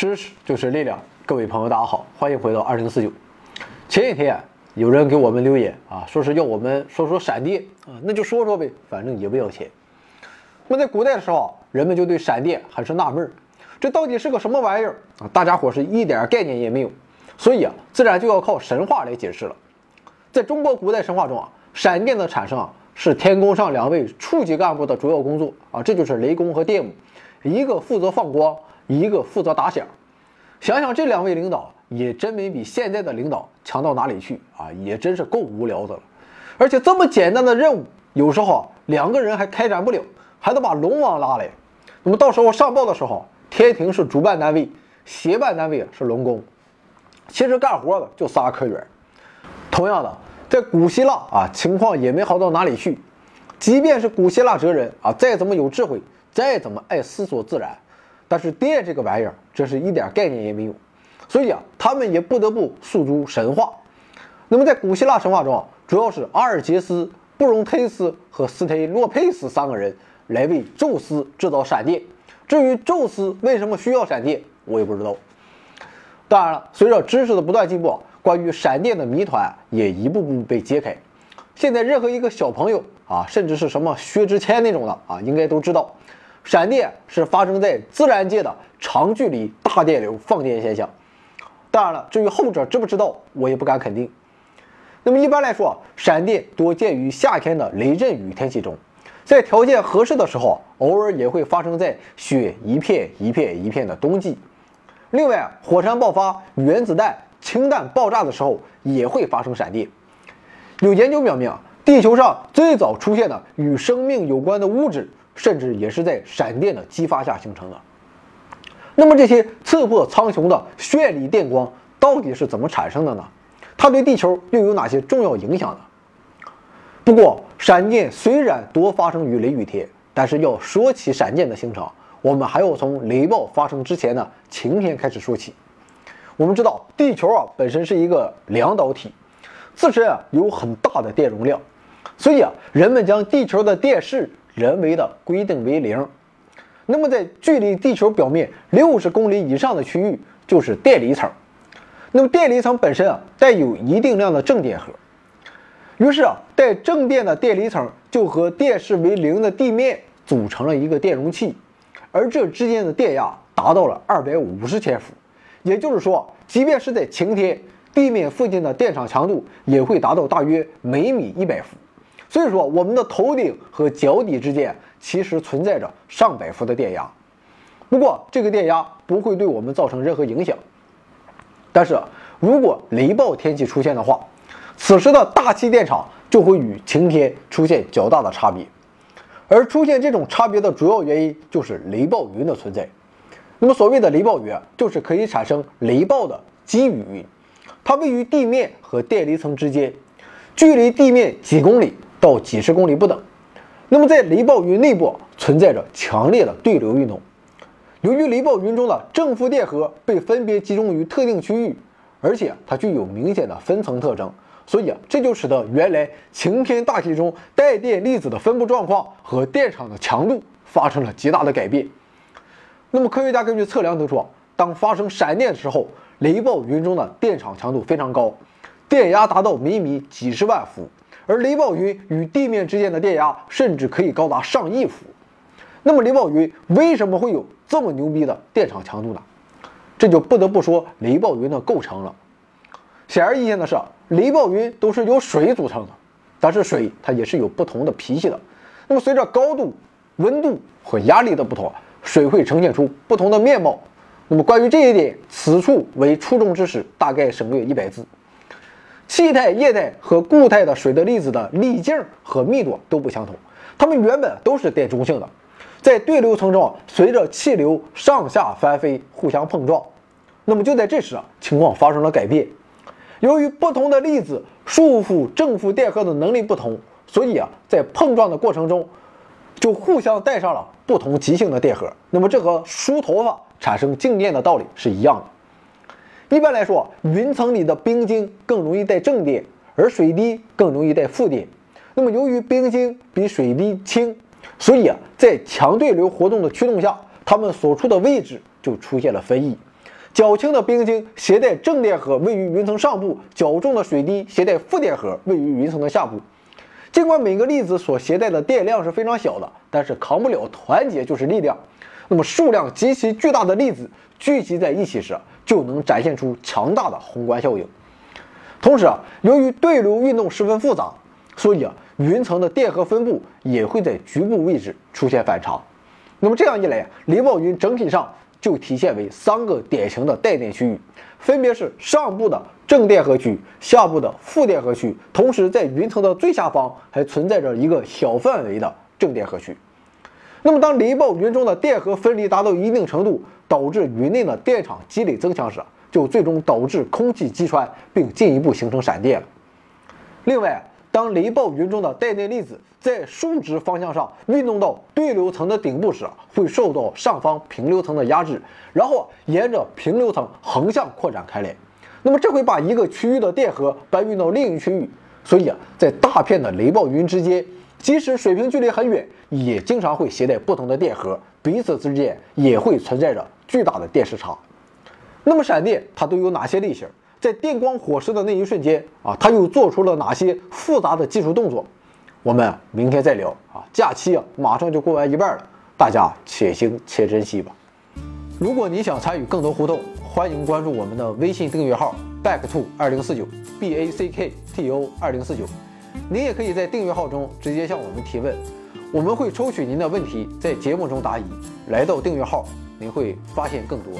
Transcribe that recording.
知识就是力量，各位朋友，大家好，欢迎回到二零四九。前几天有人给我们留言啊，说是要我们说说闪电啊，那就说说呗，反正也不要钱。那么在古代的时候，人们就对闪电很是纳闷儿，这到底是个什么玩意儿啊？大家伙是一点概念也没有，所以啊，自然就要靠神话来解释了。在中国古代神话中啊，闪电的产生啊，是天宫上两位处级干部的主要工作啊，这就是雷公和电母，一个负责放光。一个负责打响，想想这两位领导也真没比现在的领导强到哪里去啊，也真是够无聊的了。而且这么简单的任务，有时候啊两个人还开展不了，还得把龙王拉来。那么到时候上报的时候，天庭是主办单位，协办单位是龙宫。其实干活的就仨科员。同样的，在古希腊啊，情况也没好到哪里去。即便是古希腊哲人啊，再怎么有智慧，再怎么爱思索自然。但是电这个玩意儿，这是一点概念也没有，所以啊，他们也不得不诉诸神话。那么在古希腊神话中，主要是阿尔杰斯、布隆忒斯和斯忒洛佩斯三个人来为宙斯制造闪电。至于宙斯为什么需要闪电，我也不知道。当然了，随着知识的不断进步，关于闪电的谜团也一步步被揭开。现在任何一个小朋友啊，甚至是什么薛之谦那种的啊，应该都知道。闪电是发生在自然界的长距离大电流放电现象。当然了，至于后者知不知道，我也不敢肯定。那么一般来说，闪电多见于夏天的雷阵雨天气中，在条件合适的时候，偶尔也会发生在雪一片一片一片的冬季。另外，火山爆发、原子弹、氢弹爆炸的时候，也会发生闪电。有研究表明，地球上最早出现的与生命有关的物质。甚至也是在闪电的激发下形成的。那么这些刺破苍穹的绚丽电光到底是怎么产生的呢？它对地球又有哪些重要影响呢？不过，闪电虽然多发生于雷雨天，但是要说起闪电的形成，我们还要从雷暴发生之前的晴天开始说起。我们知道，地球啊本身是一个两导体，自身啊有很大的电容量，所以啊人们将地球的电势。人为的规定为零，那么在距离地球表面六十公里以上的区域就是电离层。那么电离层本身啊带有一定量的正电荷，于是啊带正电的电离层就和电势为零的地面组成了一个电容器，而这之间的电压达到了二百五十千伏，也就是说，即便是在晴天，地面附近的电场强度也会达到大约每米一百伏。所以说，我们的头顶和脚底之间其实存在着上百伏的电压，不过这个电压不会对我们造成任何影响。但是如果雷暴天气出现的话，此时的大气电场就会与晴天出现较大的差别，而出现这种差别的主要原因就是雷暴云的存在。那么所谓的雷暴云，就是可以产生雷暴的积雨云，它位于地面和电离层之间，距离地面几公里。到几十公里不等。那么在雷暴云内部存在着强烈的对流运动。由于雷暴云中的正负电荷被分别集中于特定区域，而且它具有明显的分层特征，所以啊，这就使得原来晴天大气中带电粒子的分布状况和电场的强度发生了极大的改变。那么科学家根据测量得出，当发生闪电的时候，雷暴云中的电场强度非常高，电压达到每米几十万伏。而雷暴云与地面之间的电压甚至可以高达上亿伏。那么雷暴云为什么会有这么牛逼的电场强度呢？这就不得不说雷暴云的构成了。显而易见的是，雷暴云都是由水组成的，但是水它也是有不同的脾气的。那么随着高度、温度和压力的不同，水会呈现出不同的面貌。那么关于这一点，此处为初中知识，大概省略一百字。气态、液态和固态的水的粒子的粒径和密度都不相同，它们原本都是电中性的，在对流层中随着气流上下翻飞，互相碰撞。那么就在这时啊，情况发生了改变。由于不同的粒子束缚正负电荷的能力不同，所以啊，在碰撞的过程中，就互相带上了不同极性的电荷。那么这和梳头发产生静电的道理是一样的。一般来说，云层里的冰晶更容易带正电，而水滴更容易带负电。那么，由于冰晶比水滴轻，所以啊，在强对流活动的驱动下，它们所处的位置就出现了分异。较轻的冰晶携带正电荷位于云层上部，较重的水滴携带负电荷位于云层的下部。尽管每个粒子所携带的电量是非常小的，但是扛不了团结就是力量。那么数量极其巨大的粒子聚集在一起时，就能展现出强大的宏观效应。同时啊，由于对流运动十分复杂，所以啊，云层的电荷分布也会在局部位置出现反差。那么这样一来，雷暴云整体上就体现为三个典型的带电区域，分别是上部的正电荷区、下部的负电荷区，同时在云层的最下方还存在着一个小范围的正电荷区。那么当雷暴云中的电荷分离达到一定程度，导致云内的电场积累增强时，就最终导致空气击穿，并进一步形成闪电。另外，当雷暴云中的带电粒子在竖直方向上运动到对流层的顶部时，会受到上方平流层的压制，然后沿着平流层横向扩展开来。那么这会把一个区域的电荷搬运到另一区域，所以啊，在大片的雷暴云之间，即使水平距离很远，也经常会携带不同的电荷，彼此之间也会存在着巨大的电势差。那么闪电它都有哪些类型？在电光火石的那一瞬间啊，它又做出了哪些复杂的技术动作？我们明天再聊啊！假期啊，马上就过完一半了，大家且行且珍惜吧。如果你想参与更多互动，欢迎关注我们的微信订阅号 back to 二零四九 b a c k t o 二零四九。您也可以在订阅号中直接向我们提问，我们会抽取您的问题在节目中答疑。来到订阅号，您会发现更多。